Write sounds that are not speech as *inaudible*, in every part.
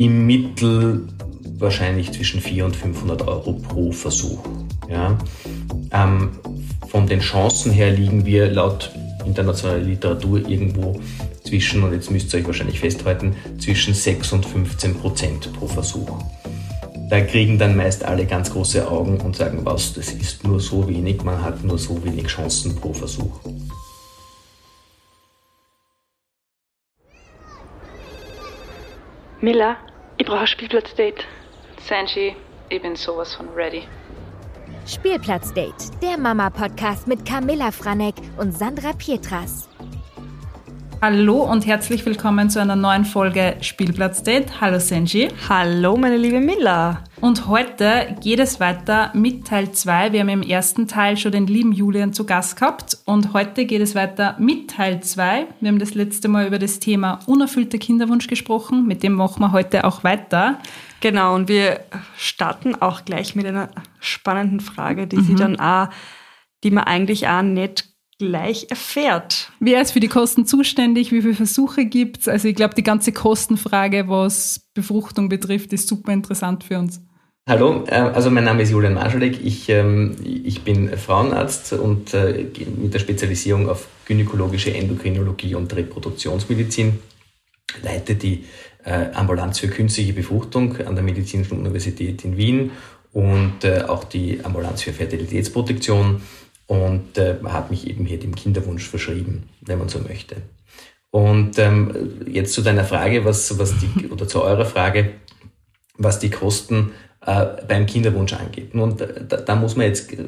im Mittel wahrscheinlich zwischen 400 und 500 Euro pro Versuch. Ja. Ähm, von den Chancen her liegen wir laut internationaler Literatur irgendwo zwischen, und jetzt müsst ihr euch wahrscheinlich festhalten, zwischen 6 und 15 Prozent pro Versuch. Da kriegen dann meist alle ganz große Augen und sagen, was, das ist nur so wenig, man hat nur so wenig Chancen pro Versuch. Miller, ich brauche ein Spielplatzdate. Sanji, ich bin sowas von ready. Spielplatzdate, der Mama-Podcast mit Camilla Franek und Sandra Pietras. Hallo und herzlich willkommen zu einer neuen Folge Spielplatzdate. Hallo Senji. Hallo meine liebe Miller. Und heute geht es weiter mit Teil 2. Wir haben im ersten Teil schon den lieben Julian zu Gast gehabt und heute geht es weiter mit Teil 2. Wir haben das letzte Mal über das Thema unerfüllter Kinderwunsch gesprochen. Mit dem machen wir heute auch weiter. Genau, und wir starten auch gleich mit einer spannenden Frage, die mhm. sie dann auch, die man eigentlich auch nicht gleich erfährt. Wer ist für die Kosten zuständig? Wie viele Versuche gibt es? Also ich glaube, die ganze Kostenfrage, was Befruchtung betrifft, ist super interessant für uns. Hallo, äh, also mein Name ist Julian Marschalek. Ich, ähm, ich bin Frauenarzt und äh, mit der Spezialisierung auf gynäkologische Endokrinologie und Reproduktionsmedizin leite die äh, Ambulanz für künstliche Befruchtung an der Medizinischen Universität in Wien und auch die Ambulanz für Fertilitätsprotektion und äh, habe mich eben hier dem Kinderwunsch verschrieben, wenn man so möchte. Und ähm, jetzt zu deiner Frage, was, was die, *laughs* oder zu eurer Frage, was die Kosten äh, beim Kinderwunsch angeht. Und äh, da, da muss man jetzt äh,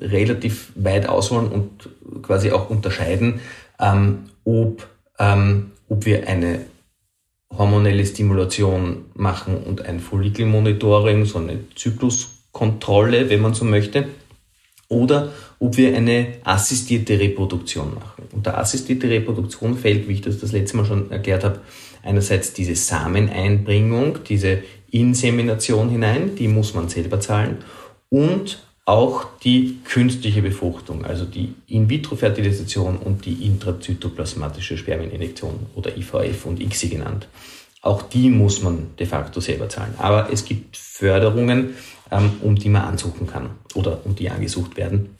relativ weit ausholen und quasi auch unterscheiden, ähm, ob, ähm, ob wir eine hormonelle Stimulation machen und ein Follikelmonitoring, so eine Zykluskontrolle, wenn man so möchte, oder ob wir eine assistierte Reproduktion machen. Unter assistierte Reproduktion fällt, wie ich das das letzte Mal schon erklärt habe, einerseits diese Sameneinbringung, diese Insemination hinein, die muss man selber zahlen, und auch die künstliche Befruchtung, also die In-vitro-Fertilisation und die intrazytoplasmatische Spermieninjektion oder IVF und ICSI genannt. Auch die muss man de facto selber zahlen. Aber es gibt Förderungen, um die man ansuchen kann oder um die angesucht werden.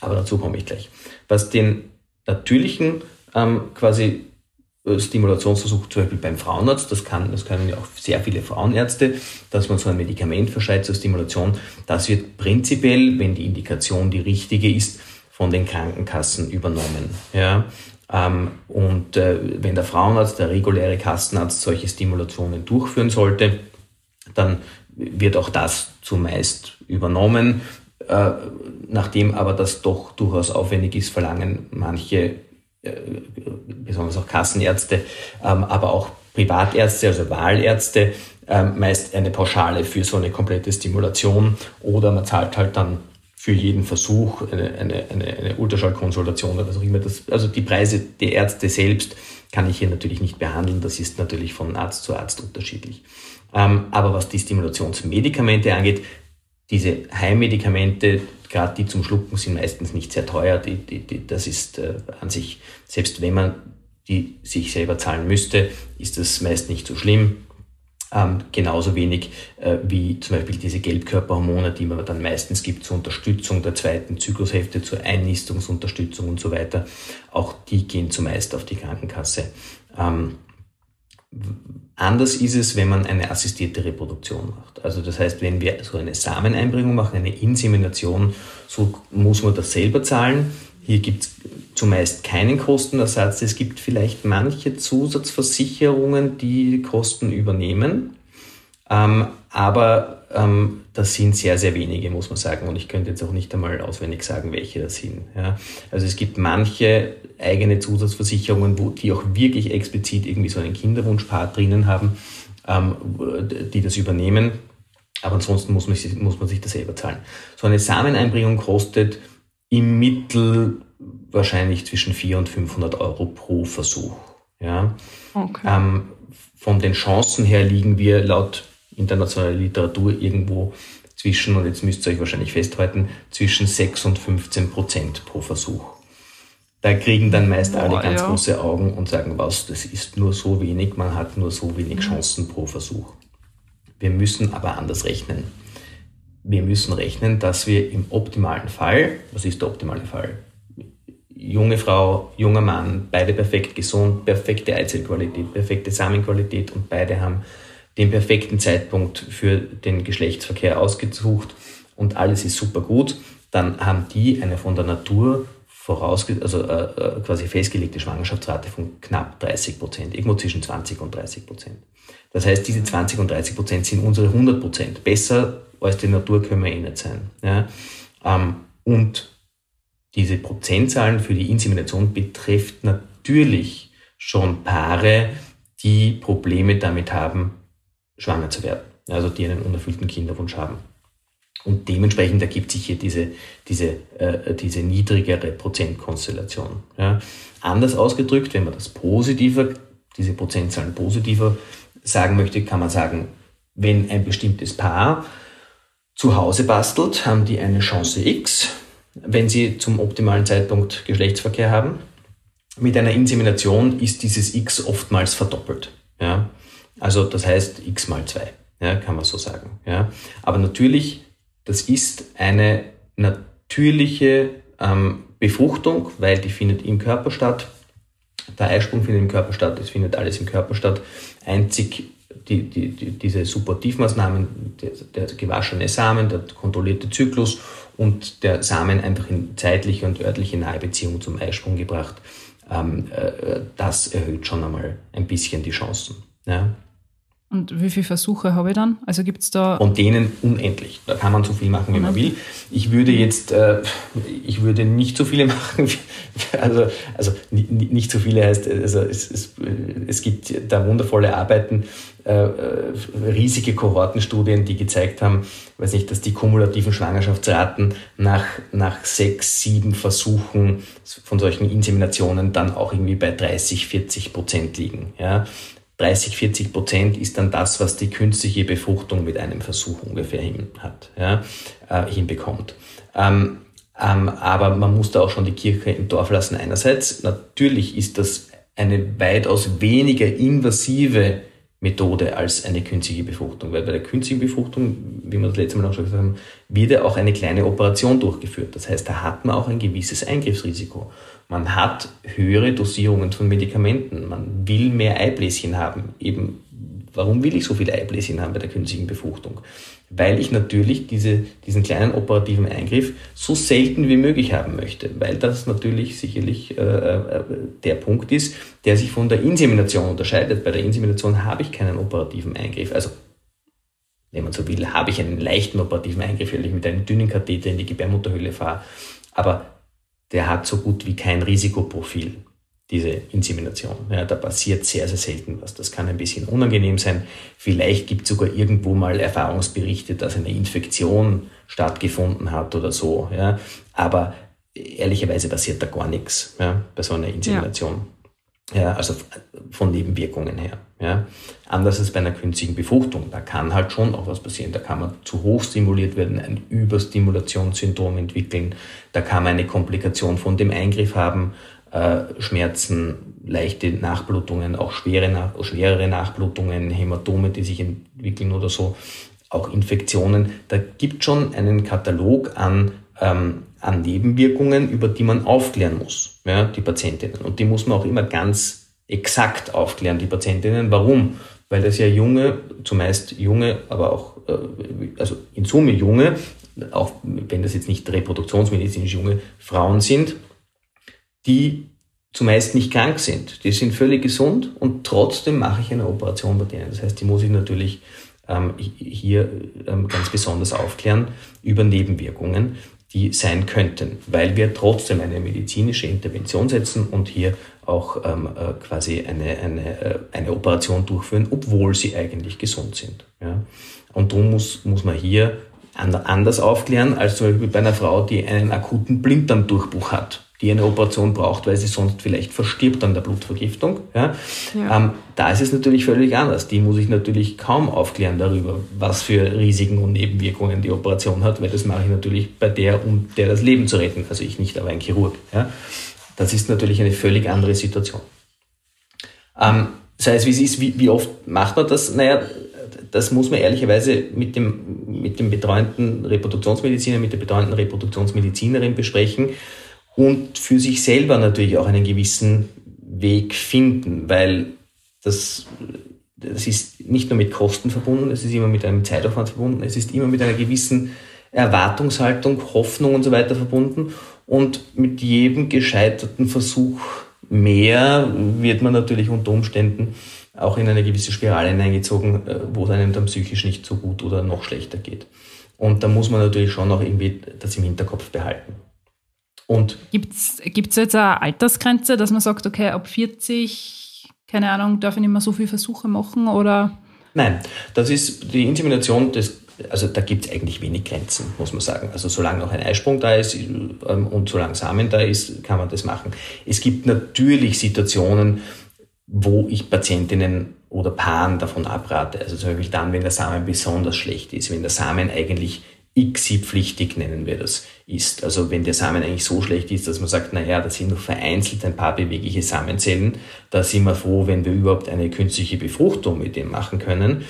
Aber dazu komme ich gleich. Was den natürlichen ähm, quasi äh, Stimulationsversuch zum Beispiel beim Frauenarzt, das, kann, das können ja auch sehr viele Frauenärzte, dass man so ein Medikament verschreibt zur Stimulation, das wird prinzipiell, wenn die Indikation die richtige ist, von den Krankenkassen übernommen. Ja? Ähm, und äh, wenn der Frauenarzt, der reguläre Kassenarzt solche Stimulationen durchführen sollte, dann wird auch das zumeist übernommen. Äh, nachdem aber das doch durchaus aufwendig ist, verlangen manche, äh, besonders auch Kassenärzte, ähm, aber auch Privatärzte, also Wahlärzte, äh, meist eine Pauschale für so eine komplette Stimulation oder man zahlt halt dann für jeden Versuch eine, eine, eine, eine Ultraschallkonsultation oder was auch immer. Das, also die Preise der Ärzte selbst kann ich hier natürlich nicht behandeln. Das ist natürlich von Arzt zu Arzt unterschiedlich. Ähm, aber was die Stimulationsmedikamente angeht, diese Heimmedikamente, gerade die zum Schlucken, sind meistens nicht sehr teuer. Die, die, die, das ist äh, an sich, selbst wenn man die sich selber zahlen müsste, ist das meist nicht so schlimm. Ähm, genauso wenig äh, wie zum Beispiel diese Gelbkörperhormone, die man dann meistens gibt zur Unterstützung der zweiten Zyklushälfte, zur Einnistungsunterstützung und so weiter. Auch die gehen zumeist auf die Krankenkasse. Ähm, Anders ist es, wenn man eine assistierte Reproduktion macht. Also das heißt, wenn wir so eine Sameneinbringung machen, eine Insemination, so muss man das selber zahlen. Hier gibt es zumeist keinen Kostenersatz. Es gibt vielleicht manche Zusatzversicherungen, die Kosten übernehmen. Ähm, aber ähm, das sind sehr, sehr wenige, muss man sagen. Und ich könnte jetzt auch nicht einmal auswendig sagen, welche das sind. Ja. Also es gibt manche eigene Zusatzversicherungen, wo die auch wirklich explizit irgendwie so einen Kinderwunschpart drinnen haben, ähm, die das übernehmen. Aber ansonsten muss man, muss man sich das selber zahlen. So eine Sameneinbringung kostet im Mittel wahrscheinlich zwischen 400 und 500 Euro pro Versuch. Ja. Okay. Ähm, von den Chancen her liegen wir laut internationaler Literatur irgendwo zwischen, und jetzt müsst ihr euch wahrscheinlich festhalten, zwischen 6 und 15 Prozent pro Versuch. Da kriegen dann meist alle Boah, ganz ja. große Augen und sagen, was, das ist nur so wenig, man hat nur so wenig Chancen pro Versuch. Wir müssen aber anders rechnen. Wir müssen rechnen, dass wir im optimalen Fall, was ist der optimale Fall? Junge Frau, junger Mann, beide perfekt gesund, perfekte Eizellqualität, perfekte Samenqualität und beide haben den perfekten Zeitpunkt für den Geschlechtsverkehr ausgesucht und alles ist super gut, dann haben die eine von der Natur vorausge also äh, äh, quasi festgelegte Schwangerschaftsrate von knapp 30 Prozent, irgendwo zwischen 20 und 30 Prozent. Das heißt, diese 20 und 30 Prozent sind unsere 100 Prozent. Besser als die Natur können wir eh nicht sein. Ja? Ähm, und diese Prozentzahlen für die Insemination betrifft natürlich schon Paare, die Probleme damit haben, schwanger zu werden. Also die einen unerfüllten Kinderwunsch haben. Und dementsprechend ergibt sich hier diese, diese, äh, diese niedrigere Prozentkonstellation. Ja. Anders ausgedrückt, wenn man das positiver, diese Prozentzahlen positiver sagen möchte, kann man sagen, wenn ein bestimmtes Paar zu Hause bastelt, haben die eine Chance X, wenn sie zum optimalen Zeitpunkt Geschlechtsverkehr haben. Mit einer Insemination ist dieses X oftmals verdoppelt. Ja. Also das heißt X mal 2, ja, kann man so sagen. Ja. Aber natürlich das ist eine natürliche ähm, Befruchtung, weil die findet im Körper statt. Der Eisprung findet im Körper statt, es findet alles im Körper statt. Einzig die, die, die, diese Supportivmaßnahmen, der, der gewaschene Samen, der kontrollierte Zyklus und der Samen einfach in zeitliche und örtliche Nahebeziehung zum Eisprung gebracht, ähm, äh, das erhöht schon einmal ein bisschen die Chancen. Ja. Und wie viele Versuche habe ich dann? Also gibt es da. Von denen unendlich. Da kann man so viel machen, wie man will. Ich würde jetzt, äh, ich würde nicht so viele *laughs* machen. Also, also nicht so viele heißt, also es, es, es gibt da wundervolle Arbeiten, äh, riesige Kohortenstudien, die gezeigt haben, weiß nicht, dass die kumulativen Schwangerschaftsraten nach, nach sechs, sieben Versuchen von solchen Inseminationen dann auch irgendwie bei 30, 40 Prozent liegen. Ja. 30, 40 Prozent ist dann das, was die künstliche Befruchtung mit einem Versuch ungefähr hin hat, ja, äh, hinbekommt. Ähm, ähm, aber man muss da auch schon die Kirche im Dorf lassen. Einerseits, natürlich ist das eine weitaus weniger invasive Methode als eine künstliche Befruchtung, weil bei der künstlichen Befruchtung, wie wir das letzte Mal auch schon gesagt haben, wird ja auch eine kleine Operation durchgeführt. Das heißt, da hat man auch ein gewisses Eingriffsrisiko. Man hat höhere Dosierungen von Medikamenten. Man will mehr Eibläschen haben. Eben, warum will ich so viele Eibläschen haben bei der künstlichen Befruchtung? Weil ich natürlich diese, diesen kleinen operativen Eingriff so selten wie möglich haben möchte. Weil das natürlich sicherlich äh, äh, der Punkt ist, der sich von der Insemination unterscheidet. Bei der Insemination habe ich keinen operativen Eingriff. Also wenn man so will, habe ich einen leichten operativen Eingriff, weil ich mit einem dünnen Katheter in die Gebärmutterhöhle fahre. Aber der hat so gut wie kein Risikoprofil, diese Insemination. Ja, da passiert sehr, sehr selten was. Das kann ein bisschen unangenehm sein. Vielleicht gibt es sogar irgendwo mal Erfahrungsberichte, dass eine Infektion stattgefunden hat oder so. Ja. Aber ehrlicherweise passiert da gar nichts ja, bei so einer Insemination. Ja. ja. also von Nebenwirkungen her. Ja. Anders als bei einer künstlichen Befruchtung. Da kann halt schon auch was passieren. Da kann man zu hoch stimuliert werden, ein Überstimulationssyndrom entwickeln. Da kann man eine Komplikation von dem Eingriff haben, äh, Schmerzen, leichte Nachblutungen, auch schwere, schwerere Nachblutungen, Hämatome, die sich entwickeln oder so, auch Infektionen. Da gibt schon einen Katalog an, ähm, an Nebenwirkungen, über die man aufklären muss, ja, die Patientinnen. Und die muss man auch immer ganz exakt aufklären, die Patientinnen. Warum? Weil das ja junge, zumeist junge, aber auch, äh, also in Summe junge, auch wenn das jetzt nicht reproduktionsmedizinisch junge Frauen sind, die zumeist nicht krank sind. Die sind völlig gesund und trotzdem mache ich eine Operation bei denen. Das heißt, die muss ich natürlich ähm, hier ähm, ganz besonders aufklären über Nebenwirkungen, die sein könnten, weil wir trotzdem eine medizinische Intervention setzen und hier auch ähm, äh, quasi eine, eine, äh, eine Operation durchführen, obwohl sie eigentlich gesund sind. Ja? Und darum muss, muss man hier anders aufklären als zum Beispiel bei einer Frau, die einen akuten Blinddarmdurchbruch hat, die eine Operation braucht, weil sie sonst vielleicht verstirbt an der Blutvergiftung. Ja? ja. Ähm, da ist es natürlich völlig anders. Die muss ich natürlich kaum aufklären darüber, was für Risiken und Nebenwirkungen die Operation hat, weil das mache ich natürlich bei der, um der das Leben zu retten. Also ich nicht, aber ein Chirurg. Ja? Das ist natürlich eine völlig andere Situation. Ähm, sei es wie es ist, wie, wie oft macht man das? Naja, das muss man ehrlicherweise mit dem, mit dem betreuenden Reproduktionsmediziner, mit der betreuenden Reproduktionsmedizinerin besprechen und für sich selber natürlich auch einen gewissen Weg finden, weil das, das ist nicht nur mit Kosten verbunden, es ist immer mit einem Zeitaufwand verbunden, es ist immer mit einer gewissen Erwartungshaltung, Hoffnung und so weiter verbunden. Und mit jedem gescheiterten Versuch mehr wird man natürlich unter Umständen auch in eine gewisse Spirale hineingezogen, äh, wo es einem dann psychisch nicht so gut oder noch schlechter geht. Und da muss man natürlich schon auch irgendwie das im Hinterkopf behalten. Und gibt es jetzt eine Altersgrenze, dass man sagt, okay, ab 40, keine Ahnung, darf ich nicht mehr so viele Versuche machen oder? Nein, das ist die Insemination des also da gibt es eigentlich wenig Grenzen, muss man sagen. Also solange noch ein Eisprung da ist ähm, und solange Samen da ist, kann man das machen. Es gibt natürlich Situationen, wo ich Patientinnen oder Paaren davon abrate. Also zum Beispiel dann, wenn der Samen besonders schlecht ist, wenn der Samen eigentlich ICSI-pflichtig, nennen wir das, ist. Also wenn der Samen eigentlich so schlecht ist, dass man sagt, naja, da sind nur vereinzelt ein paar bewegliche Samenzellen, da sind wir froh, wenn wir überhaupt eine künstliche Befruchtung mit dem machen können.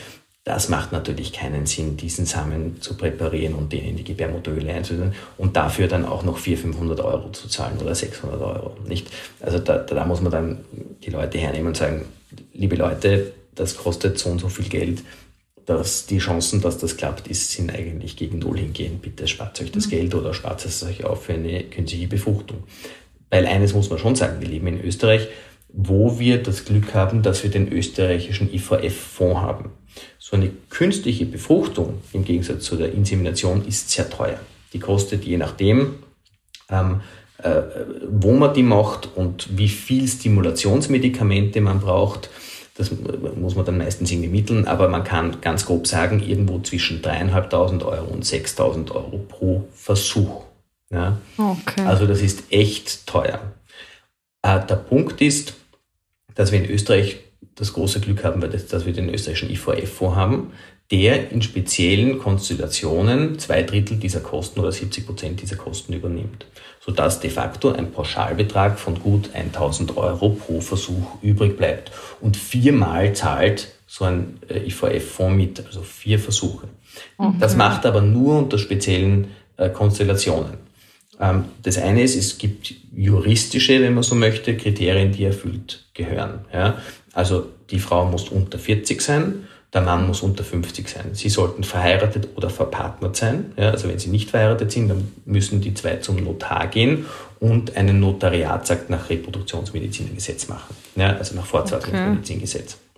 Das macht natürlich keinen Sinn, diesen Samen zu präparieren und den in die Gebärmutterhöhle einzusetzen und dafür dann auch noch 400, 500 Euro zu zahlen oder 600 Euro. Nicht? Also da, da muss man dann die Leute hernehmen und sagen, liebe Leute, das kostet so und so viel Geld, dass die Chancen, dass das klappt, ist, sind eigentlich gegen Null hingehen. Bitte spart euch das mhm. Geld oder spart es euch auf für eine künstliche Befruchtung. Weil eines muss man schon sagen, wir leben in Österreich, wo wir das Glück haben, dass wir den österreichischen IVF-Fonds haben. So eine künstliche Befruchtung im Gegensatz zu der Insemination ist sehr teuer. Die kostet je nachdem, ähm, äh, wo man die macht und wie viel Stimulationsmedikamente man braucht. Das muss man dann meistens irgendwie mitteln, aber man kann ganz grob sagen, irgendwo zwischen 3.500 Euro und 6.000 Euro pro Versuch. Ja? Okay. Also das ist echt teuer. Äh, der Punkt ist, dass wir in Österreich das große Glück haben, dass wir den österreichischen IVF-Fonds haben, der in speziellen Konstellationen zwei Drittel dieser Kosten oder 70 Prozent dieser Kosten übernimmt, sodass de facto ein Pauschalbetrag von gut 1000 Euro pro Versuch übrig bleibt. Und viermal zahlt so ein äh, IVF-Fonds mit, also vier Versuche. Okay. Das macht aber nur unter speziellen äh, Konstellationen. Ähm, das eine ist, es gibt juristische, wenn man so möchte, Kriterien, die erfüllt gehören. Also die Frau muss unter 40 sein, der Mann muss unter 50 sein. Sie sollten verheiratet oder verpartnert sein. Ja, also wenn sie nicht verheiratet sind, dann müssen die zwei zum Notar gehen und einen Notariatsakt nach Reproduktionsmedizingesetz machen. Ja, also nach Fortpflanzungsmedizingesetz. Okay.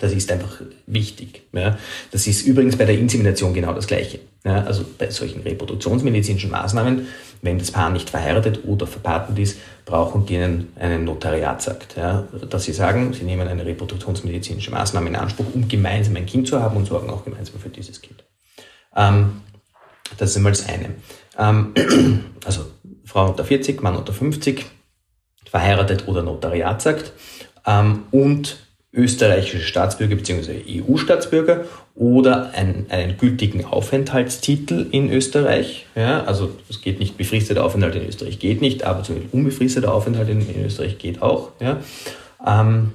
Das ist einfach wichtig. Ja. Das ist übrigens bei der Insemination genau das Gleiche. Ja, also bei solchen reproduktionsmedizinischen Maßnahmen, wenn das Paar nicht verheiratet oder verpartnet ist, brauchen die einen, einen Notariatsakt. Ja, dass sie sagen, sie nehmen eine reproduktionsmedizinische Maßnahme in Anspruch, um gemeinsam ein Kind zu haben und sorgen auch gemeinsam für dieses Kind. Ähm, das ist einmal das eine. Ähm, *clears throat* also Frau unter 40, Mann unter 50, verheiratet oder Notariatsakt ähm, und österreichische Staatsbürger bzw. EU-Staatsbürger oder einen, einen gültigen Aufenthaltstitel in Österreich. Ja, also es geht nicht, befristeter Aufenthalt in Österreich geht nicht, aber zum Beispiel unbefristeter Aufenthalt in, in Österreich geht auch. Ja. Ähm,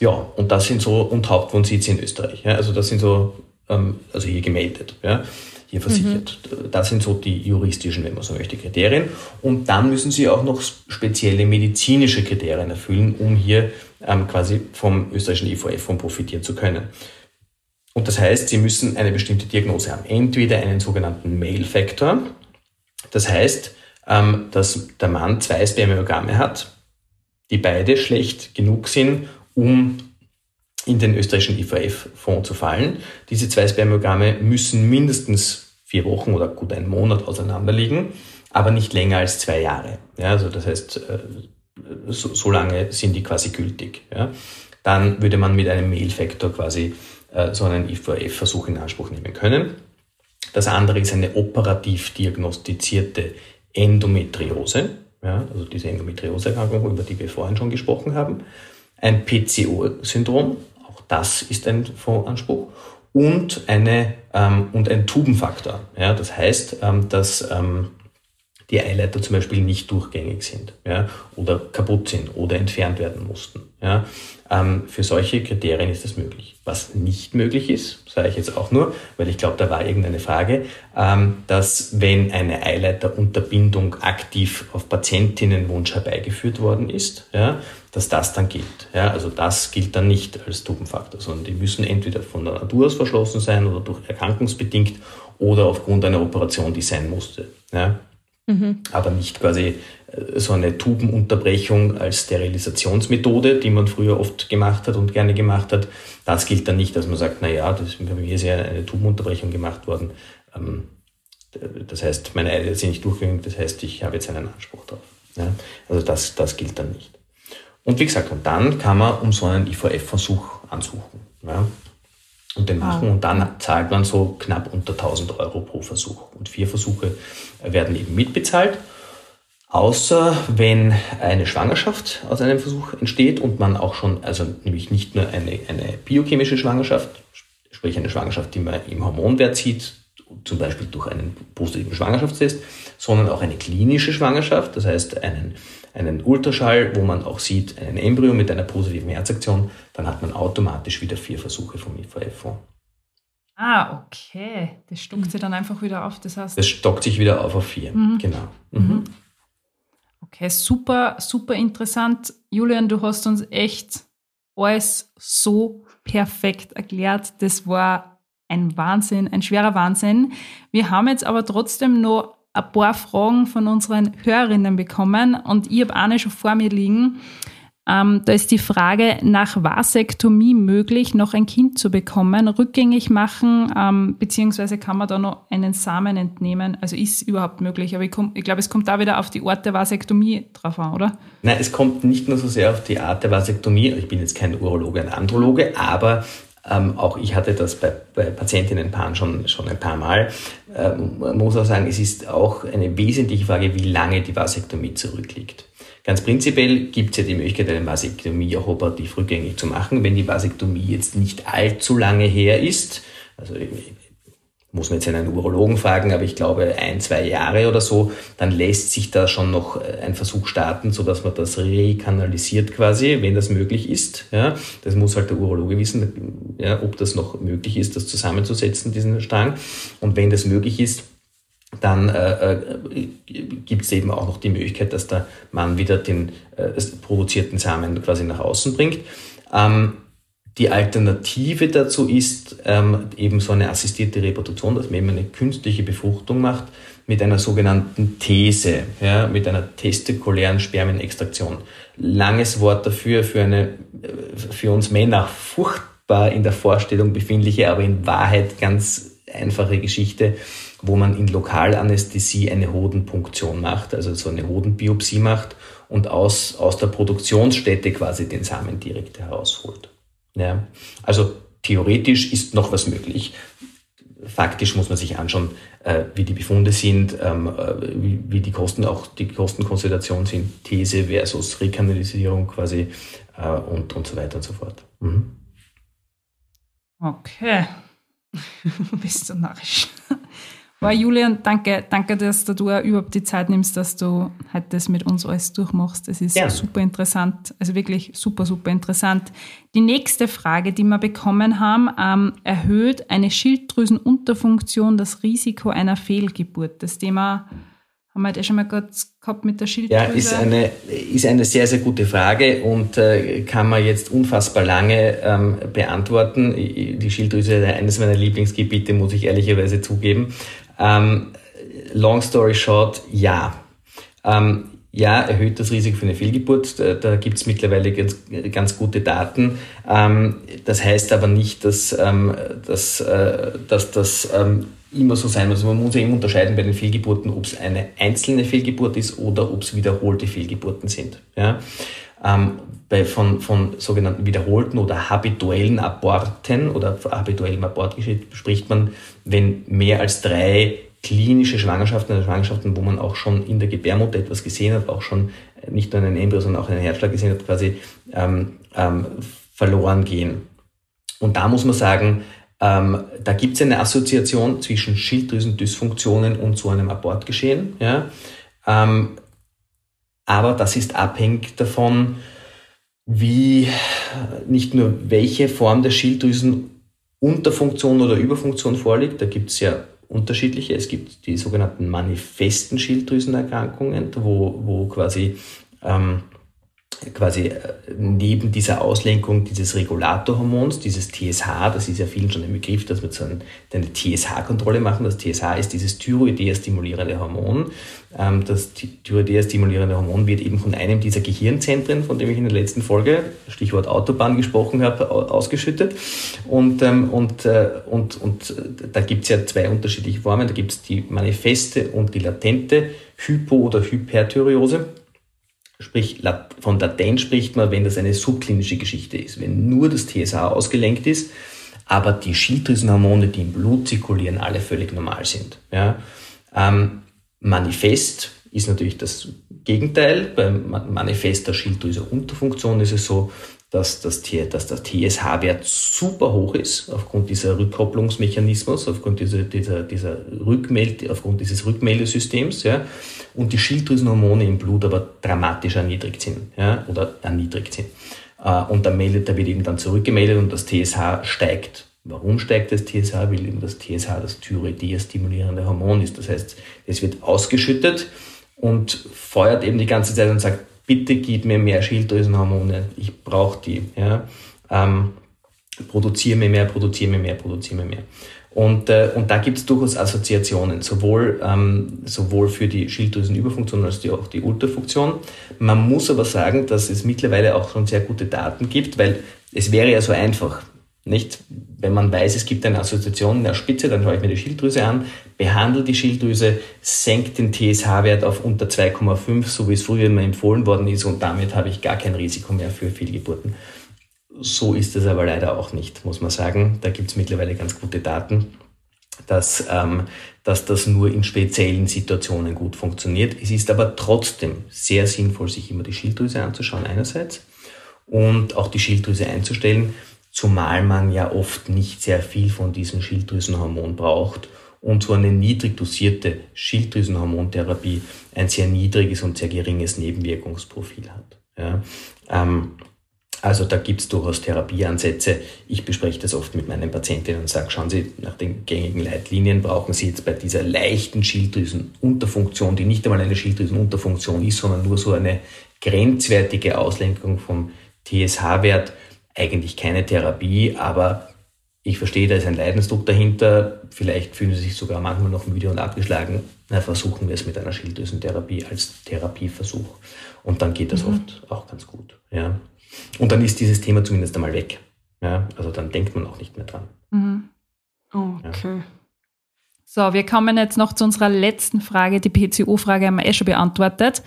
ja, und das sind so, und Hauptwohnsitz in Österreich. Ja, also das sind so, ähm, also hier gemeldet. Ja hier versichert. Mhm. Das sind so die juristischen, wenn man so möchte, Kriterien. Und dann müssen Sie auch noch spezielle medizinische Kriterien erfüllen, um hier ähm, quasi vom österreichischen IVF von profitieren zu können. Und das heißt, Sie müssen eine bestimmte Diagnose haben. Entweder einen sogenannten Male-Factor, das heißt, ähm, dass der Mann zwei Spermiogramme hat, die beide schlecht genug sind, um in den österreichischen IVF-Fonds zu fallen. Diese zwei Spermiogramme müssen mindestens vier Wochen oder gut einen Monat auseinander liegen, aber nicht länger als zwei Jahre. Ja, also das heißt, äh, so, so lange sind die quasi gültig. Ja. Dann würde man mit einem Mail-Factor quasi äh, so einen IVF-Versuch in Anspruch nehmen können. Das andere ist eine operativ diagnostizierte Endometriose, ja, also diese Endometriose-Erkrankung, über die wir vorhin schon gesprochen haben. Ein PCO-Syndrom, das ist ein Fondsanspruch. Und, eine, ähm, und ein Tubenfaktor. Ja, das heißt, ähm, dass ähm, die Eileiter zum Beispiel nicht durchgängig sind ja, oder kaputt sind oder entfernt werden mussten. Ja. Ähm, für solche Kriterien ist das möglich. Was nicht möglich ist, sage ich jetzt auch nur, weil ich glaube, da war irgendeine Frage, ähm, dass wenn eine Eileiterunterbindung aktiv auf Patientinnenwunsch herbeigeführt worden ist, ja, dass das dann gilt. Ja, also das gilt dann nicht als Tubenfaktor, sondern die müssen entweder von der Natur aus verschlossen sein oder durch erkrankungsbedingt oder aufgrund einer Operation, die sein musste. Ja. Mhm. Aber nicht quasi äh, so eine Tubenunterbrechung als Sterilisationsmethode, die man früher oft gemacht hat und gerne gemacht hat. Das gilt dann nicht, dass man sagt, na ja, das, bei mir ist ja eine Tubenunterbrechung gemacht worden. Ähm, das heißt, meine Eier sind nicht durchgegangen, das heißt, ich habe jetzt einen Anspruch drauf. Also das, das gilt dann nicht. Und wie gesagt, und dann kann man um so einen IVF-Versuch ansuchen. Und den machen. Ah. Und dann zahlt man so knapp unter 1000 Euro pro Versuch. Und vier Versuche werden eben mitbezahlt. Außer wenn eine Schwangerschaft aus einem Versuch entsteht und man auch schon, also nämlich nicht nur eine, eine biochemische Schwangerschaft, sprich eine Schwangerschaft, die man im Hormonwert sieht, zum Beispiel durch einen positiven Schwangerschaftstest, sondern auch eine klinische Schwangerschaft, das heißt einen, einen Ultraschall, wo man auch sieht, ein Embryo mit einer positiven Herzaktion, dann hat man automatisch wieder vier Versuche vom IVF-Fonds. Ah, okay. Das stockt sich dann einfach wieder auf. Das heißt. Das stockt sich wieder auf auf vier, mhm. genau. Mhm. mhm. Okay, super, super interessant. Julian, du hast uns echt alles so perfekt erklärt. Das war ein Wahnsinn, ein schwerer Wahnsinn. Wir haben jetzt aber trotzdem noch ein paar Fragen von unseren Hörerinnen bekommen und ich habe eine schon vor mir liegen. Ähm, da ist die Frage, nach Vasektomie möglich, noch ein Kind zu bekommen, rückgängig machen, ähm, beziehungsweise kann man da noch einen Samen entnehmen? Also ist überhaupt möglich, aber ich, ich glaube, es kommt da wieder auf die Art der Vasektomie drauf an, oder? Nein, es kommt nicht nur so sehr auf die Art der Vasektomie, ich bin jetzt kein Urologe, ein Androloge, aber ähm, auch ich hatte das bei, bei Patientinnenpaaren schon, schon ein paar Mal. Ähm, man muss auch sagen, es ist auch eine wesentliche Frage, wie lange die Vasektomie zurückliegt. Ganz prinzipiell gibt es ja die Möglichkeit, eine Vasektomie auch operativ rückgängig zu machen, wenn die Vasektomie jetzt nicht allzu lange her ist. Also muss man jetzt einen Urologen fragen, aber ich glaube ein, zwei Jahre oder so, dann lässt sich da schon noch äh, ein Versuch starten, so dass man das rekanalisiert quasi, wenn das möglich ist. Ja, das muss halt der Urologe wissen, ja, ob das noch möglich ist, das zusammenzusetzen, diesen Strang. Und wenn das möglich ist, dann äh, äh, gibt es eben auch noch die Möglichkeit, dass der Mann wieder den äh, produzierten Samen quasi nach außen bringt. Ähm, die Alternative dazu ist ähm, eben so eine assistierte Reproduktion, dass man eben eine künstliche Befruchtung macht mit einer sogenannten These, ja, mit einer testikulären Spermienextraktion. Langes Wort dafür, für eine äh, für uns Männer furchtbar in der Vorstellung befindliche, aber in Wahrheit ganz einfache Geschichte, wo man in Lokalanästhesie eine Hodenpunktion macht, also so eine Hodenbiopsie macht und aus, aus der Produktionsstätte quasi den Samen direkt herausholt. Ja. Also theoretisch ist noch was möglich. Faktisch muss man sich anschauen, äh, wie die Befunde sind, ähm, äh, wie, die Kosten auch die Kostenkonstellation sind, These versus Rekanalisierung quasi äh, und, und so weiter und so fort. Mhm. Okay. *laughs* Bist du narrisch. War Julian, danke, danke, dass du überhaupt die Zeit nimmst, dass du heute das mit uns alles durchmachst. Es ist ja. super interessant, also wirklich super, super interessant. Die nächste Frage, die wir bekommen haben, ähm, erhöht eine Schilddrüsenunterfunktion das Risiko einer Fehlgeburt? Das Thema haben wir ja schon mal kurz gehabt mit der Schilddrüse. Ja, ist eine, ist eine sehr, sehr gute Frage und äh, kann man jetzt unfassbar lange ähm, beantworten. Die Schilddrüse ist eines meiner Lieblingsgebiete, muss ich ehrlicherweise zugeben. Ähm, long story short, ja. Ähm, ja, erhöht das Risiko für eine Fehlgeburt. Da, da gibt es mittlerweile ganz, ganz gute Daten. Ähm, das heißt aber nicht, dass, ähm, dass, äh, dass das ähm, immer so sein muss. Man muss eben unterscheiden bei den Fehlgeburten, ob es eine einzelne Fehlgeburt ist oder ob es wiederholte Fehlgeburten sind. Ja? Ähm, bei, von, von sogenannten wiederholten oder habituellen Aborten oder habituellem Abort spricht man, wenn mehr als drei klinische Schwangerschaften, also Schwangerschaften, wo man auch schon in der Gebärmutter etwas gesehen hat, auch schon nicht nur einen Embryo, sondern auch einen Herzschlag gesehen hat, quasi ähm, ähm, verloren gehen. Und da muss man sagen, ähm, da gibt es eine Assoziation zwischen Schilddrüsendysfunktionen und so einem Abortgeschehen. Ja? Ähm, aber das ist abhängig davon, wie nicht nur welche Form der Schilddrüsenunterfunktion oder Überfunktion vorliegt, da gibt es ja unterschiedliche. Es gibt die sogenannten manifesten Schilddrüsenerkrankungen, wo, wo quasi ähm, quasi äh, neben dieser Auslenkung dieses Regulatorhormons, dieses TSH, das ist ja vielen schon ein Begriff, dass wir so eine TSH-Kontrolle machen. Das TSH ist dieses Thyroidea-stimulierende Hormon. Ähm, das Thyroidea-stimulierende Hormon wird eben von einem dieser Gehirnzentren, von dem ich in der letzten Folge, Stichwort Autobahn gesprochen habe, ausgeschüttet. Und, ähm, und, äh, und, und da gibt es ja zwei unterschiedliche Formen. Da gibt es die manifeste und die latente Hypo- oder Hyperthyreose. Sprich, von latent spricht man, wenn das eine subklinische Geschichte ist, wenn nur das TSH ausgelenkt ist, aber die Schilddrüsenhormone, die im Blut zirkulieren, alle völlig normal sind. Ja. Ähm, manifest ist natürlich das Gegenteil. Beim Manifest der Schilddrüse-Unterfunktion ist es so, dass das, dass das TSH-Wert super hoch ist, aufgrund dieser Rückkopplungsmechanismus, aufgrund dieser, dieser, dieser Rückmeld, aufgrund dieses Rückmeldesystems, ja, und die Schilddrüsenhormone im Blut aber dramatisch erniedrigt sind, ja, oder erniedrigt sind. Äh, und dann meldet, da wird eben dann zurückgemeldet und das TSH steigt. Warum steigt das TSH? Weil eben das TSH das Thyroidea-stimulierende Hormon ist. Das heißt, es wird ausgeschüttet und feuert eben die ganze Zeit und sagt, bitte gib mir mehr Schilddrüsenhormone, ich brauche die. Ja? Ähm, produziere mir mehr, produziere mir mehr, produziere mir mehr. Und, äh, und da gibt es durchaus Assoziationen, sowohl, ähm, sowohl für die Schilddrüsenüberfunktion als auch die Unterfunktion. Man muss aber sagen, dass es mittlerweile auch schon sehr gute Daten gibt, weil es wäre ja so einfach. Nicht? Wenn man weiß, es gibt eine Assoziation in der Spitze, dann schaue ich mir die Schilddrüse an, behandle die Schilddrüse, senkt den TSH-Wert auf unter 2,5, so wie es früher immer empfohlen worden ist, und damit habe ich gar kein Risiko mehr für Fehlgeburten. So ist es aber leider auch nicht, muss man sagen. Da gibt es mittlerweile ganz gute Daten, dass, ähm, dass das nur in speziellen Situationen gut funktioniert. Es ist aber trotzdem sehr sinnvoll, sich immer die Schilddrüse anzuschauen einerseits und auch die Schilddrüse einzustellen zumal man ja oft nicht sehr viel von diesem Schilddrüsenhormon braucht und so eine niedrig dosierte Schilddrüsenhormontherapie ein sehr niedriges und sehr geringes Nebenwirkungsprofil hat. Ja, ähm, also da gibt es durchaus Therapieansätze. Ich bespreche das oft mit meinen Patientinnen und sage, schauen Sie, nach den gängigen Leitlinien brauchen Sie jetzt bei dieser leichten Schilddrüsenunterfunktion, die nicht einmal eine Schilddrüsenunterfunktion ist, sondern nur so eine grenzwertige Auslenkung vom TSH-Wert, eigentlich keine Therapie, aber ich verstehe, da ist ein Leidensdruck dahinter. Vielleicht fühlen sie sich sogar manchmal noch müde und abgeschlagen. Na, versuchen wir es mit einer Schilddrüsentherapie als Therapieversuch. Und dann geht das mhm. oft auch ganz gut. Ja. Und dann ist dieses Thema zumindest einmal weg. Ja. Also dann denkt man auch nicht mehr dran. Mhm. Okay. Ja. So, wir kommen jetzt noch zu unserer letzten Frage. Die PCO-Frage haben wir eh schon beantwortet.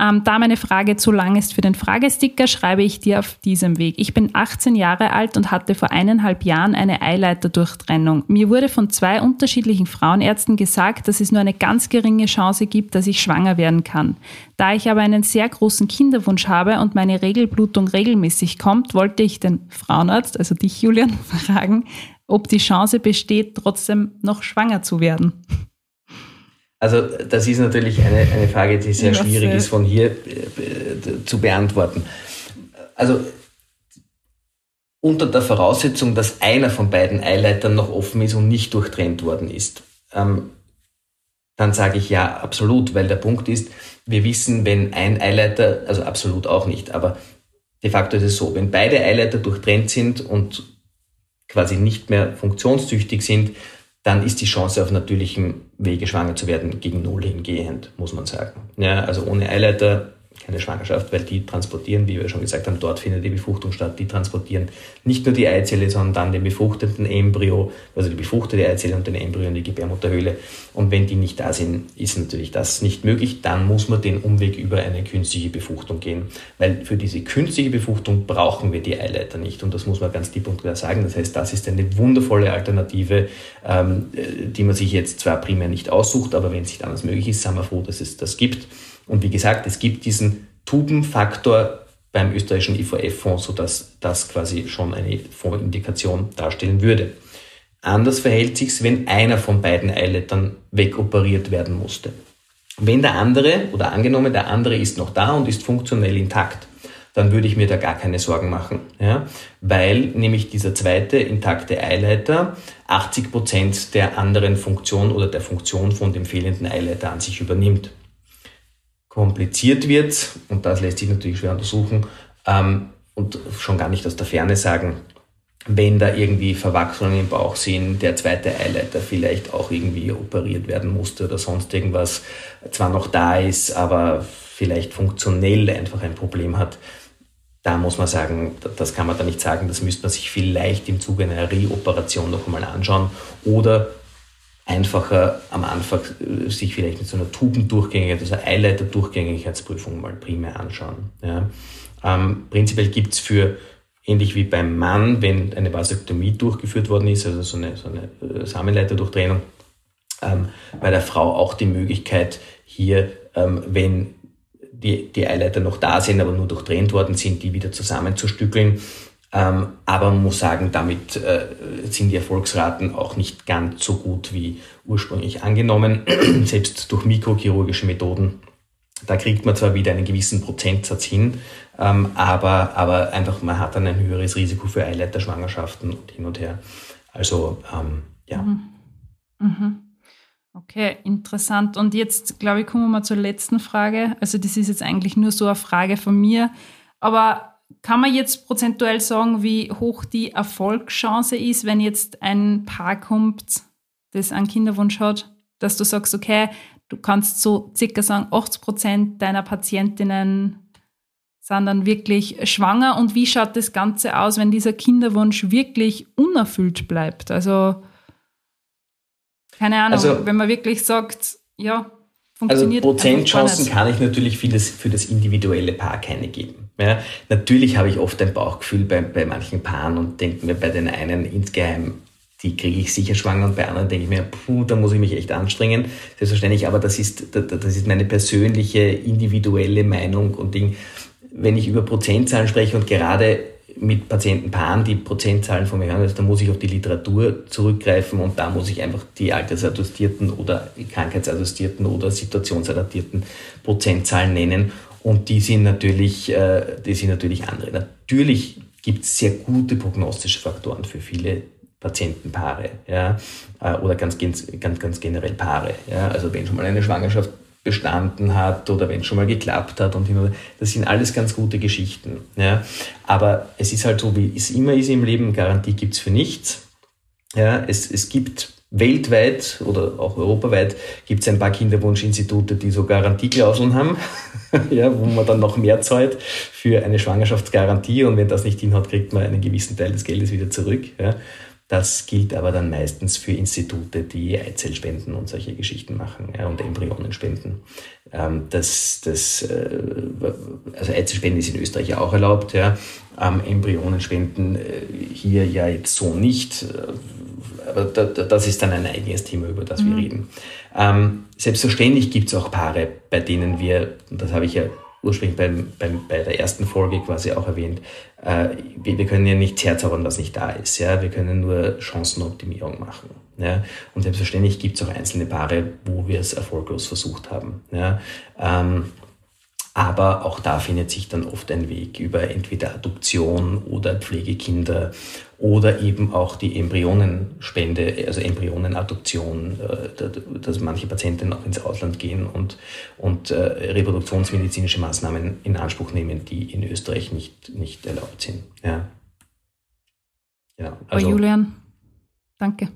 Ähm, da meine Frage zu lang ist für den Fragesticker, schreibe ich dir auf diesem Weg. Ich bin 18 Jahre alt und hatte vor eineinhalb Jahren eine Eileiterdurchtrennung. Mir wurde von zwei unterschiedlichen Frauenärzten gesagt, dass es nur eine ganz geringe Chance gibt, dass ich schwanger werden kann. Da ich aber einen sehr großen Kinderwunsch habe und meine Regelblutung regelmäßig kommt, wollte ich den Frauenarzt, also dich Julian, *laughs* fragen, ob die Chance besteht, trotzdem noch schwanger zu werden. Also das ist natürlich eine, eine Frage, die sehr schwierig ist von hier äh, zu beantworten. Also unter der Voraussetzung, dass einer von beiden Eileitern noch offen ist und nicht durchtrennt worden ist, ähm, dann sage ich ja, absolut, weil der Punkt ist, wir wissen, wenn ein Eileiter, also absolut auch nicht, aber de facto ist es so, wenn beide Eileiter durchtrennt sind und quasi nicht mehr funktionstüchtig sind, dann ist die Chance auf natürlichem Wege schwanger zu werden gegen Null hingehend, muss man sagen. Ja, also ohne Eileiter keine Schwangerschaft, weil die transportieren, wie wir schon gesagt haben, dort findet die Befruchtung statt, die transportieren nicht nur die Eizelle, sondern dann den befruchteten Embryo, also die befruchtete Eizelle und den Embryo in die Gebärmutterhöhle. Und wenn die nicht da sind, ist natürlich das nicht möglich. Dann muss man den Umweg über eine künstliche Befruchtung gehen, weil für diese künstliche Befruchtung brauchen wir die Eileiter nicht. Und das muss man ganz deep und klar sagen. Das heißt, das ist eine wundervolle Alternative, ähm, die man sich jetzt zwar primär nicht aussucht, aber wenn es nicht anders möglich ist, sind wir froh, dass es das gibt. Und wie gesagt, es gibt diesen Tubenfaktor beim österreichischen IVF-Fonds, sodass das quasi schon eine Fondsindikation darstellen würde. Anders verhält sich's, wenn einer von beiden Eilettern wegoperiert werden musste. Wenn der andere oder angenommen der andere ist noch da und ist funktionell intakt, dann würde ich mir da gar keine Sorgen machen, ja? weil nämlich dieser zweite intakte Eileiter 80 Prozent der anderen Funktion oder der Funktion von dem fehlenden Eileiter an sich übernimmt. Kompliziert wird, und das lässt sich natürlich schwer untersuchen, ähm, und schon gar nicht aus der Ferne sagen, wenn da irgendwie Verwachsungen im Bauch sind, der zweite Eileiter vielleicht auch irgendwie operiert werden musste oder sonst irgendwas zwar noch da ist, aber vielleicht funktionell einfach ein Problem hat, da muss man sagen, das kann man da nicht sagen, das müsste man sich vielleicht im Zuge einer Reoperation noch einmal anschauen oder einfacher am Anfang äh, sich vielleicht mit so einer Tubendurchgängigkeit, also Eileiter-Durchgängigkeitsprüfung mal primär anschauen. Ja. Ähm, prinzipiell gibt es für, ähnlich wie beim Mann, wenn eine Vasektomie durchgeführt worden ist, also so eine, so eine äh, Samenleiterdurchtrennung, ähm, bei der Frau auch die Möglichkeit, hier, ähm, wenn die, die Eileiter noch da sind, aber nur durchtrennt worden sind, die wieder zusammenzustückeln. Ähm, aber man muss sagen, damit äh, sind die Erfolgsraten auch nicht ganz so gut wie ursprünglich angenommen. *clears throat* Selbst durch mikrochirurgische Methoden, da kriegt man zwar wieder einen gewissen Prozentsatz hin, ähm, aber, aber einfach man hat dann ein höheres Risiko für Eileiterschwangerschaften und hin und her. Also ähm, ja. Mhm. Mhm. Okay, interessant. Und jetzt, glaube ich, kommen wir mal zur letzten Frage. Also das ist jetzt eigentlich nur so eine Frage von mir. Aber kann man jetzt prozentuell sagen, wie hoch die Erfolgschance ist, wenn jetzt ein Paar kommt, das einen Kinderwunsch hat, dass du sagst, okay, du kannst so circa sagen, 80 Prozent deiner Patientinnen sind dann wirklich schwanger. Und wie schaut das Ganze aus, wenn dieser Kinderwunsch wirklich unerfüllt bleibt? Also keine Ahnung, also, wenn man wirklich sagt, ja. Also Prozentchancen kann ich natürlich für das, für das individuelle Paar keine geben. Ja, natürlich habe ich oft ein Bauchgefühl bei, bei manchen Paaren und denke mir bei den einen insgeheim, die kriege ich sicher schwanger und bei anderen denke ich mir, puh, da muss ich mich echt anstrengen. Selbstverständlich, aber das ist, das ist meine persönliche, individuelle Meinung und Ding. Wenn ich über Prozentzahlen spreche und gerade mit Patientenpaaren die Prozentzahlen von mir hören, also da muss ich auf die Literatur zurückgreifen und da muss ich einfach die altersadjustierten oder krankheitsadjustierten oder situationsadaptierten Prozentzahlen nennen und die sind natürlich, äh, die sind natürlich andere. Natürlich gibt es sehr gute prognostische Faktoren für viele Patientenpaare, ja, äh, oder ganz, ganz, ganz generell Paare. Ja. Also wenn schon mal eine Schwangerschaft bestanden hat oder wenn es schon mal geklappt hat und hin das sind alles ganz gute Geschichten. Ja. Aber es ist halt so, wie es immer ist im Leben, Garantie gibt es für nichts. Ja, es, es gibt weltweit oder auch europaweit gibt es ein paar Kinderwunschinstitute, die so Garantieklauseln haben, *laughs* ja, wo man dann noch mehr zahlt für eine Schwangerschaftsgarantie und wenn das nicht hinhaut, kriegt man einen gewissen Teil des Geldes wieder zurück. Ja. Das gilt aber dann meistens für Institute, die Eizellspenden und solche Geschichten machen ja, und Embryonenspenden. Ähm, das, das, äh, also Eizellspenden ist in Österreich auch erlaubt, ja. Ähm, Embryonenspenden äh, hier ja jetzt so nicht. Äh, aber da, das ist dann ein eigenes Thema, über das mhm. wir reden. Ähm, selbstverständlich gibt es auch Paare, bei denen wir, und das habe ich ja ursprünglich beim, beim, bei der ersten Folge quasi auch erwähnt, äh, wir, wir, können ja nichts herzaubern, was nicht da ist. Ja? Wir können nur Chancenoptimierung machen. Ja? Und selbstverständlich gibt es auch einzelne Paare, wo wir es erfolglos versucht haben. Ja? Ähm, aber auch da findet sich dann oft ein Weg über entweder Adoption oder Pflegekinder oder eben auch die Embryonenspende, also Embryonenadoption, äh, dass manche Patienten auch ins Ausland gehen und, und äh, reproduktionsmedizinische Maßnahmen in Anspruch nehmen, die in Österreich nicht, nicht erlaubt sind. Ja. Ja, also, oh, Julian, danke.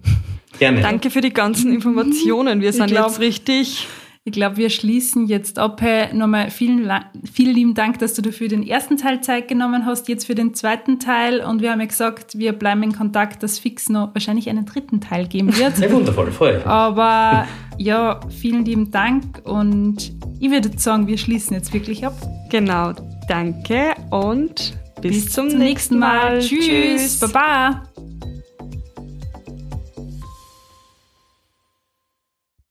Gerne. Danke für die ganzen Informationen. Wir sind glaub, jetzt richtig ich glaube, wir schließen jetzt ab. Hey, nochmal vielen, vielen lieben Dank, dass du dafür den ersten Teil Zeit genommen hast, jetzt für den zweiten Teil. Und wir haben ja gesagt, wir bleiben in Kontakt, dass fix noch wahrscheinlich einen dritten Teil geben *laughs* wird. Sehr wundervoll, voll. Aber ja, vielen lieben Dank und ich würde sagen, wir schließen jetzt wirklich ab. Genau, danke und bis, bis zum, zum, nächsten Mal. Mal. Tschüss. Tschüss. Baba.